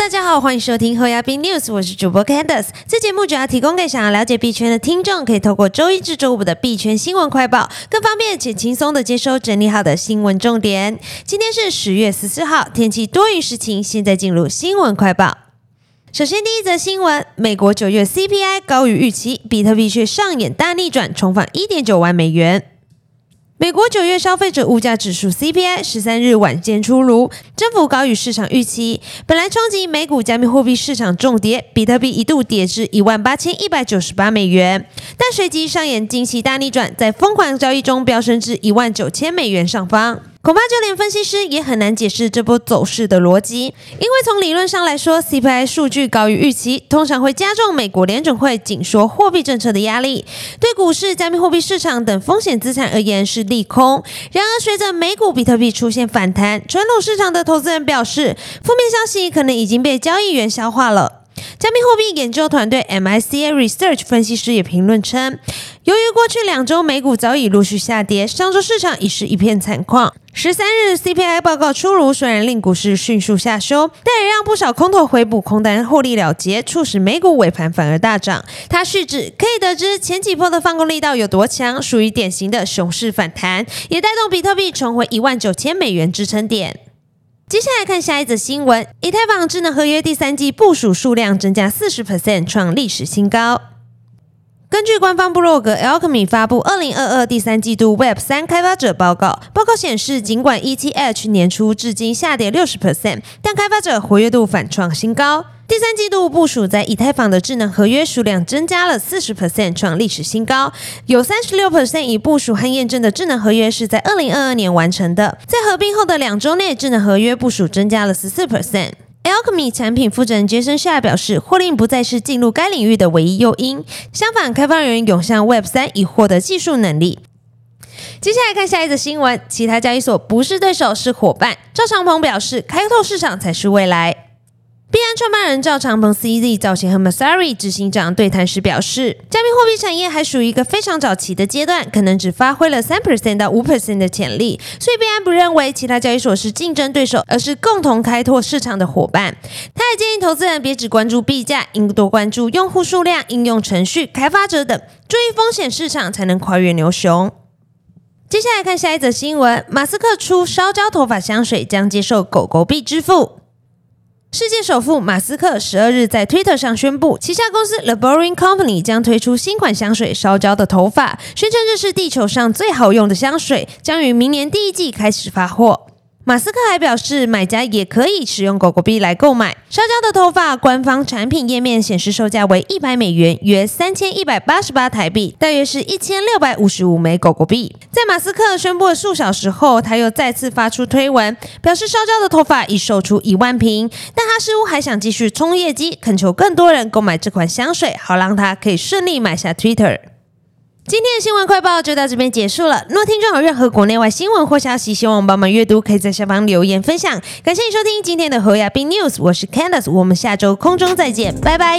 大家好，欢迎收听后亚币 News，我是主播 Candice。这节目主要提供给想要了解币圈的听众，可以透过周一至周五的币圈新闻快报，更方便且轻松的接收整理好的新闻重点。今天是十月十四号，天气多云时晴。现在进入新闻快报。首先，第一则新闻：美国九月 CPI 高于预期，比特币却上演大逆转，重返一点九万美元。美国九月消费者物价指数 CPI 十三日晚间出炉，增幅高于市场预期。本来冲击美股加密货币市场重跌，比特币一度跌至一万八千一百九十八美元，但随即上演惊喜大逆转，在疯狂交易中飙升至一万九千美元上方。恐怕就连分析师也很难解释这波走势的逻辑，因为从理论上来说，CPI 数据高于预期，通常会加重美国联准会紧缩货币政策的压力，对股市、加密货币市场等风险资产而言是利空。然而，随着美股比特币出现反弹，传统市场的投资人表示，负面消息可能已经被交易员消化了。加密货币研究团队 MICA Research 分析师也评论称，由于过去两周美股早已陆续下跌，上周市场已是一片惨况。十三日 CPI 报告出炉，虽然令股市迅速下修，但也让不少空头回补空单获利了结，促使美股尾盘反而大涨。他续指，可以得知前几波的放空力道有多强，属于典型的熊市反弹，也带动比特币重回一万九千美元支撑点。接下来看下一则新闻，以太坊智能合约第三季部署数量增加四十 percent，创历史新高。根据官方部落格 Alchemy 发布二零二二第三季度 Web 三开发者报告，报告显示，尽管 ETH 年初至今下跌六十 percent，但开发者活跃度反创新高。第三季度部署在以太坊的智能合约数量增加了四十 percent，创历史新高。有三十六 percent 已部署和验证的智能合约是在二零二二年完成的。在合并后的两周内，智能合约部署增加了十四 percent。Alchemy 产品负责人杰森夏表示，获利不再是进入该领域的唯一诱因，相反，开发人员涌向 Web 三以获得技术能力。接下来看下一则新闻，其他交易所不是对手，是伙伴。赵长鹏表示，开拓市场才是未来。币安创办人赵长鹏 （CZ） 早前和 Masari 执行长对谈时表示，加密货币产业还属于一个非常早期的阶段，可能只发挥了三 percent 到五 percent 的潜力，所以币安不认为其他交易所是竞争对手，而是共同开拓市场的伙伴。他还建议投资人别只关注币价，应多关注用户数量、应用程序、开发者等，注意风险市场，才能跨越牛熊。接下来看下一则新闻：马斯克出烧焦头发香水，将接受狗狗币支付。世界首富马斯克十二日在 Twitter 上宣布，旗下公司 The Boring Company 将推出新款香水“烧焦的头发”，宣称这是地球上最好用的香水，将于明年第一季开始发货。马斯克还表示，买家也可以使用狗狗币来购买烧焦的头发。官方产品页面显示售价为一百美元，约三千一百八十八台币，大约是一千六百五十五枚狗狗币。在马斯克宣布了数小时后，他又再次发出推文，表示烧焦的头发已售出一万瓶，但他似乎还想继续冲业绩，恳求更多人购买这款香水，好让他可以顺利买下 Twitter。今天的新闻快报就到这边结束了。若听众有任何国内外新闻或消息，希望我们帮忙阅读，可以在下方留言分享。感谢你收听今天的侯亚斌 News，我是 Candice，我们下周空中再见，拜拜。